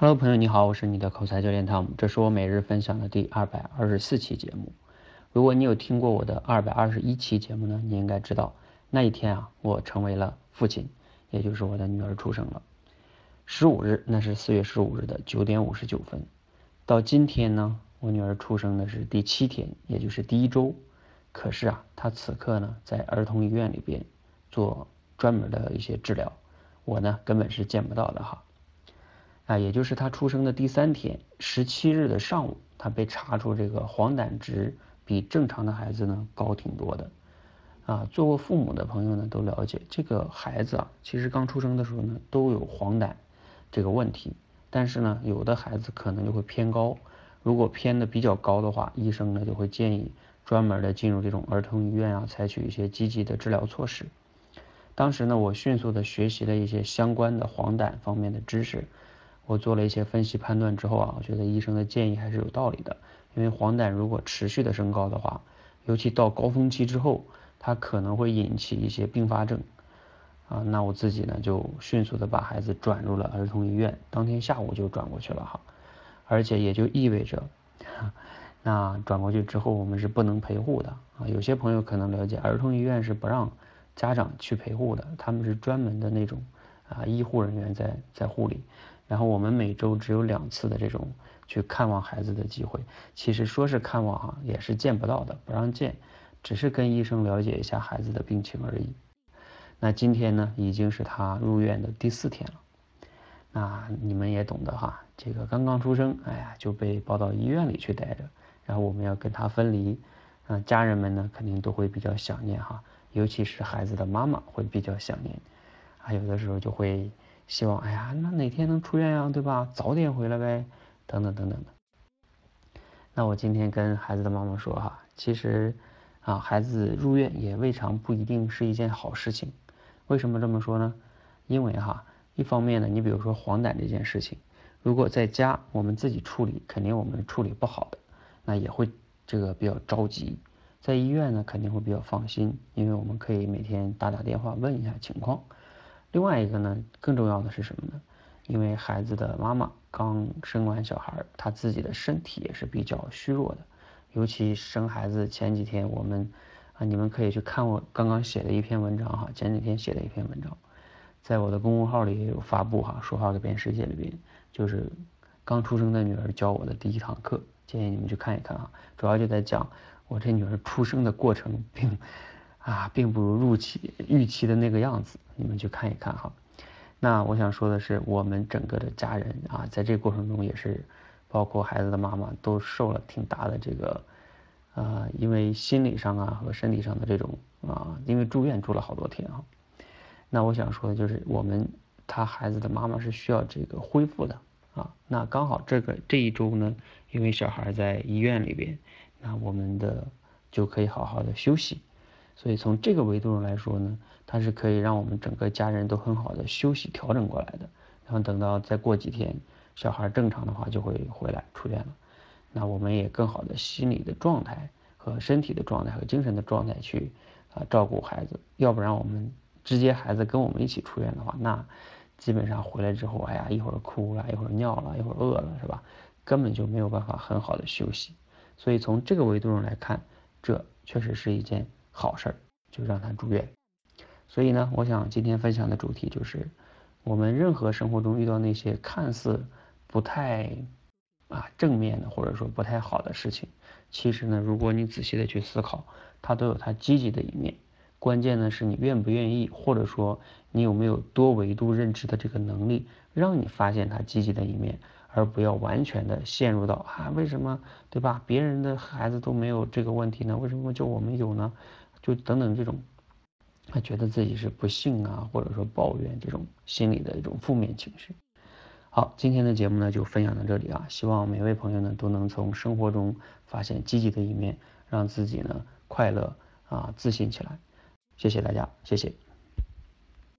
Hello，朋友你好，我是你的口才教练汤姆，这是我每日分享的第二百二十四期节目。如果你有听过我的二百二十一期节目呢，你应该知道那一天啊，我成为了父亲，也就是我的女儿出生了。十五日，那是四月十五日的九点五十九分。到今天呢，我女儿出生的是第七天，也就是第一周。可是啊，她此刻呢，在儿童医院里边做专门的一些治疗，我呢根本是见不到的哈。啊，也就是他出生的第三天，十七日的上午，他被查出这个黄疸值比正常的孩子呢高挺多的。啊，做过父母的朋友呢都了解，这个孩子啊，其实刚出生的时候呢都有黄疸这个问题，但是呢有的孩子可能就会偏高，如果偏的比较高的话，医生呢就会建议专门的进入这种儿童医院啊，采取一些积极的治疗措施。当时呢，我迅速的学习了一些相关的黄疸方面的知识。我做了一些分析判断之后啊，我觉得医生的建议还是有道理的。因为黄疸如果持续的升高的话，尤其到高峰期之后，它可能会引起一些并发症啊。那我自己呢就迅速的把孩子转入了儿童医院，当天下午就转过去了哈。而且也就意味着，那转过去之后我们是不能陪护的啊。有些朋友可能了解，儿童医院是不让家长去陪护的，他们是专门的那种啊医护人员在在护理。然后我们每周只有两次的这种去看望孩子的机会，其实说是看望哈，也是见不到的，不让见，只是跟医生了解一下孩子的病情而已。那今天呢，已经是他入院的第四天了。那你们也懂得哈，这个刚刚出生，哎呀就被抱到医院里去待着，然后我们要跟他分离，啊，家人们呢肯定都会比较想念哈，尤其是孩子的妈妈会比较想念，啊，有的时候就会。希望哎呀，那哪天能出院呀，对吧？早点回来呗，等等等等的。那我今天跟孩子的妈妈说哈，其实啊，孩子入院也未尝不一定是一件好事情。为什么这么说呢？因为哈，一方面呢，你比如说黄疸这件事情，如果在家我们自己处理，肯定我们处理不好的，那也会这个比较着急。在医院呢，肯定会比较放心，因为我们可以每天打打电话问一下情况。另外一个呢，更重要的是什么呢？因为孩子的妈妈刚生完小孩，她自己的身体也是比较虚弱的。尤其生孩子前几天，我们啊，你们可以去看我刚刚写的一篇文章哈，前几天写的一篇文章，在我的公众号里也有发布哈，说话改变世界里边，就是刚出生的女儿教我的第一堂课，建议你们去看一看啊。主要就在讲我这女儿出生的过程，并。啊，并不如预期预期的那个样子，你们去看一看哈。那我想说的是，我们整个的家人啊，在这个过程中也是，包括孩子的妈妈都受了挺大的这个，呃，因为心理上啊和身体上的这种啊，因为住院住了好多天啊。那我想说的就是，我们他孩子的妈妈是需要这个恢复的啊。那刚好这个这一周呢，因为小孩在医院里边，那我们的就可以好好的休息。所以从这个维度上来说呢，它是可以让我们整个家人都很好的休息调整过来的。然后等到再过几天，小孩正常的话就会回来出院了。那我们也更好的心理的状态和身体的状态和精神的状态去啊照顾孩子。要不然我们直接孩子跟我们一起出院的话，那基本上回来之后，哎呀一会儿哭了，一会儿尿了，一会儿饿了，是吧？根本就没有办法很好的休息。所以从这个维度上来看，这确实是一件。好事儿就让他住院，所以呢，我想今天分享的主题就是，我们任何生活中遇到那些看似不太啊正面的或者说不太好的事情，其实呢，如果你仔细的去思考，它都有它积极的一面。关键呢是你愿不愿意，或者说你有没有多维度认知的这个能力，让你发现它积极的一面。而不要完全的陷入到啊，为什么对吧？别人的孩子都没有这个问题呢？为什么就我们有呢？就等等这种，他觉得自己是不幸啊，或者说抱怨这种心理的一种负面情绪。好，今天的节目呢就分享到这里啊，希望每位朋友呢都能从生活中发现积极的一面，让自己呢快乐啊自信起来。谢谢大家，谢谢。